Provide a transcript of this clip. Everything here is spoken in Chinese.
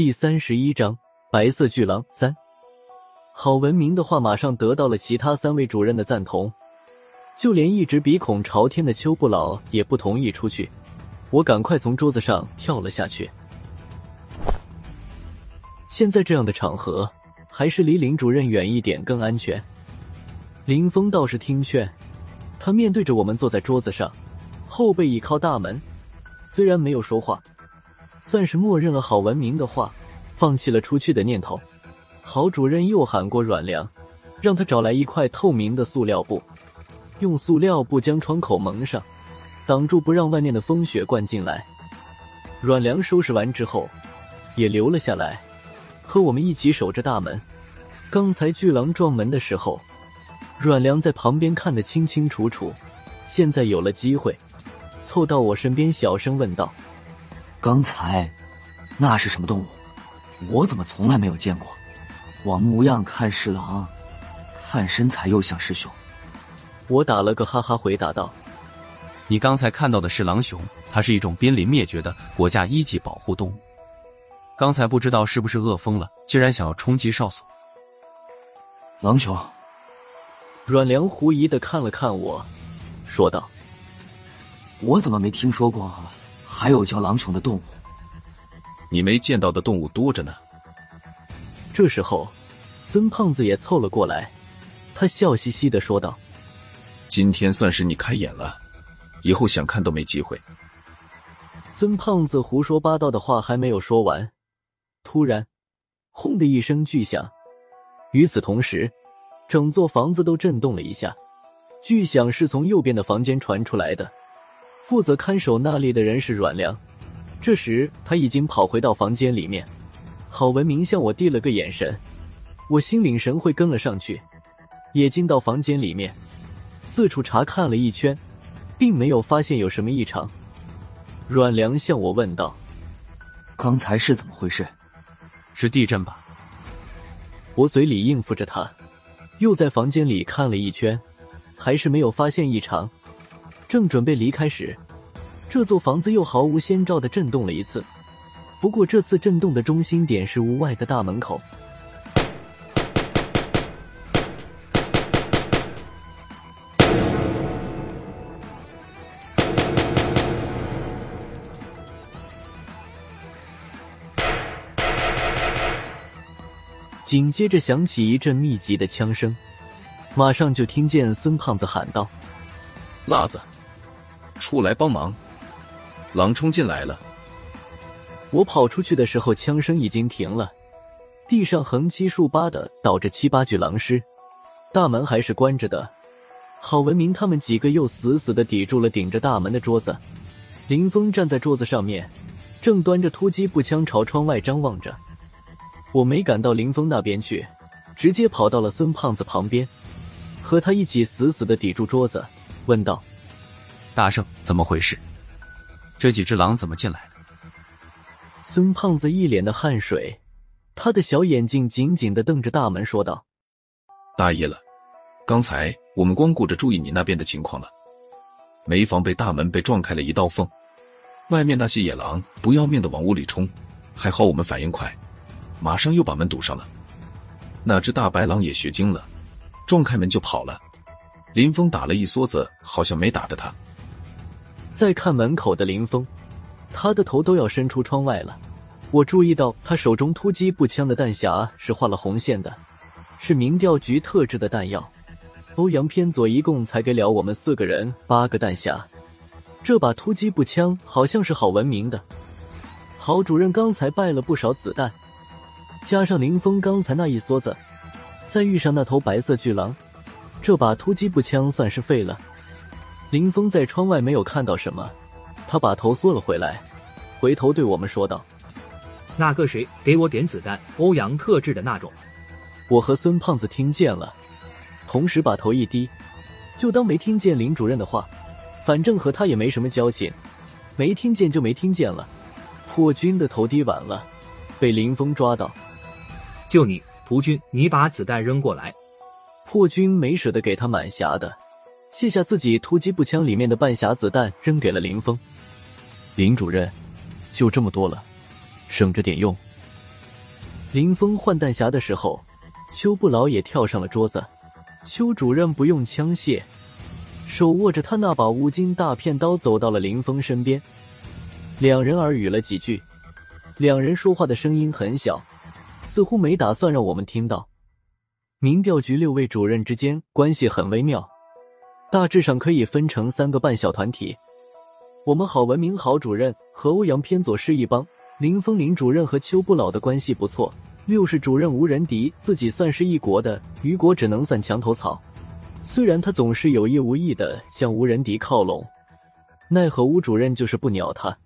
第三十一章白色巨狼三。郝文明的话马上得到了其他三位主任的赞同，就连一直鼻孔朝天的邱不老也不同意出去。我赶快从桌子上跳了下去。现在这样的场合，还是离林主任远一点更安全。林峰倒是听劝，他面对着我们坐在桌子上，后背倚靠大门，虽然没有说话。算是默认了郝文明的话，放弃了出去的念头。郝主任又喊过阮良，让他找来一块透明的塑料布，用塑料布将窗口蒙上，挡住不让外面的风雪灌进来。阮良收拾完之后，也留了下来，和我们一起守着大门。刚才巨狼撞门的时候，阮良在旁边看得清清楚楚，现在有了机会，凑到我身边小声问道。刚才那是什么动物？我怎么从来没有见过？往模样看是狼，看身材又像是熊。我打了个哈哈，回答道：“你刚才看到的是狼熊，它是一种濒临灭绝的国家一级保护动物。刚才不知道是不是饿疯了，竟然想要冲击哨所。”狼熊。阮良狐疑的看了看我，说道：“我怎么没听说过？”还有叫狼熊的动物，你没见到的动物多着呢。这时候，孙胖子也凑了过来，他笑嘻嘻的说道：“今天算是你开眼了，以后想看都没机会。”孙胖子胡说八道的话还没有说完，突然，轰的一声巨响，与此同时，整座房子都震动了一下。巨响是从右边的房间传出来的。负责看守那里的人是阮良，这时他已经跑回到房间里面。郝文明向我递了个眼神，我心领神会跟了上去，也进到房间里面，四处查看了一圈，并没有发现有什么异常。阮良向我问道：“刚才是怎么回事？是地震吧？”我嘴里应付着他，又在房间里看了一圈，还是没有发现异常。正准备离开时，这座房子又毫无先兆的震动了一次。不过这次震动的中心点是屋外的大门口。紧接着响起一阵密集的枪声，马上就听见孙胖子喊道：“辣子！”出来帮忙！狼冲进来了。我跑出去的时候，枪声已经停了，地上横七竖八的倒着七八具狼尸，大门还是关着的。郝文明他们几个又死死的抵住了顶着大门的桌子。林峰站在桌子上面，正端着突击步枪朝窗外张望着。我没赶到林峰那边去，直接跑到了孙胖子旁边，和他一起死死的抵住桌子，问道。大圣，怎么回事？这几只狼怎么进来的？孙胖子一脸的汗水，他的小眼睛紧紧的瞪着大门，说道：“大意了，刚才我们光顾着注意你那边的情况了，没防备大门被撞开了一道缝，外面那些野狼不要命的往屋里冲，还好我们反应快，马上又把门堵上了。那只大白狼也学精了，撞开门就跑了。林峰打了一梭子，好像没打着他。”再看门口的林峰，他的头都要伸出窗外了。我注意到他手中突击步枪的弹匣是画了红线的，是民调局特制的弹药。欧阳偏左一共才给了我们四个人八个弹匣，这把突击步枪好像是郝文明的。郝主任刚才败了不少子弹，加上林峰刚才那一梭子，再遇上那头白色巨狼，这把突击步枪算是废了。林峰在窗外没有看到什么，他把头缩了回来，回头对我们说道：“那个谁，给我点子弹，欧阳特制的那种。”我和孙胖子听见了，同时把头一低，就当没听见林主任的话，反正和他也没什么交情，没听见就没听见了。破军的头低晚了，被林峰抓到。就你，蒲军，你把子弹扔过来。破军没舍得给他满匣的。卸下自己突击步枪里面的半匣子弹，扔给了林峰。林主任，就这么多了，省着点用。林峰换弹匣的时候，邱不老也跳上了桌子。邱主任不用枪械，手握着他那把乌金大片刀，走到了林峰身边。两人耳语了几句，两人说话的声音很小，似乎没打算让我们听到。民调局六位主任之间关系很微妙，大致上可以分成三个半小团体。我们郝文明郝主任和欧阳偏左是一帮，林峰林主任和邱不老的关系不错。六是主任吴仁迪自己算是一国的，于国只能算墙头草。虽然他总是有意无意的向吴仁迪靠拢，奈何吴主任就是不鸟他。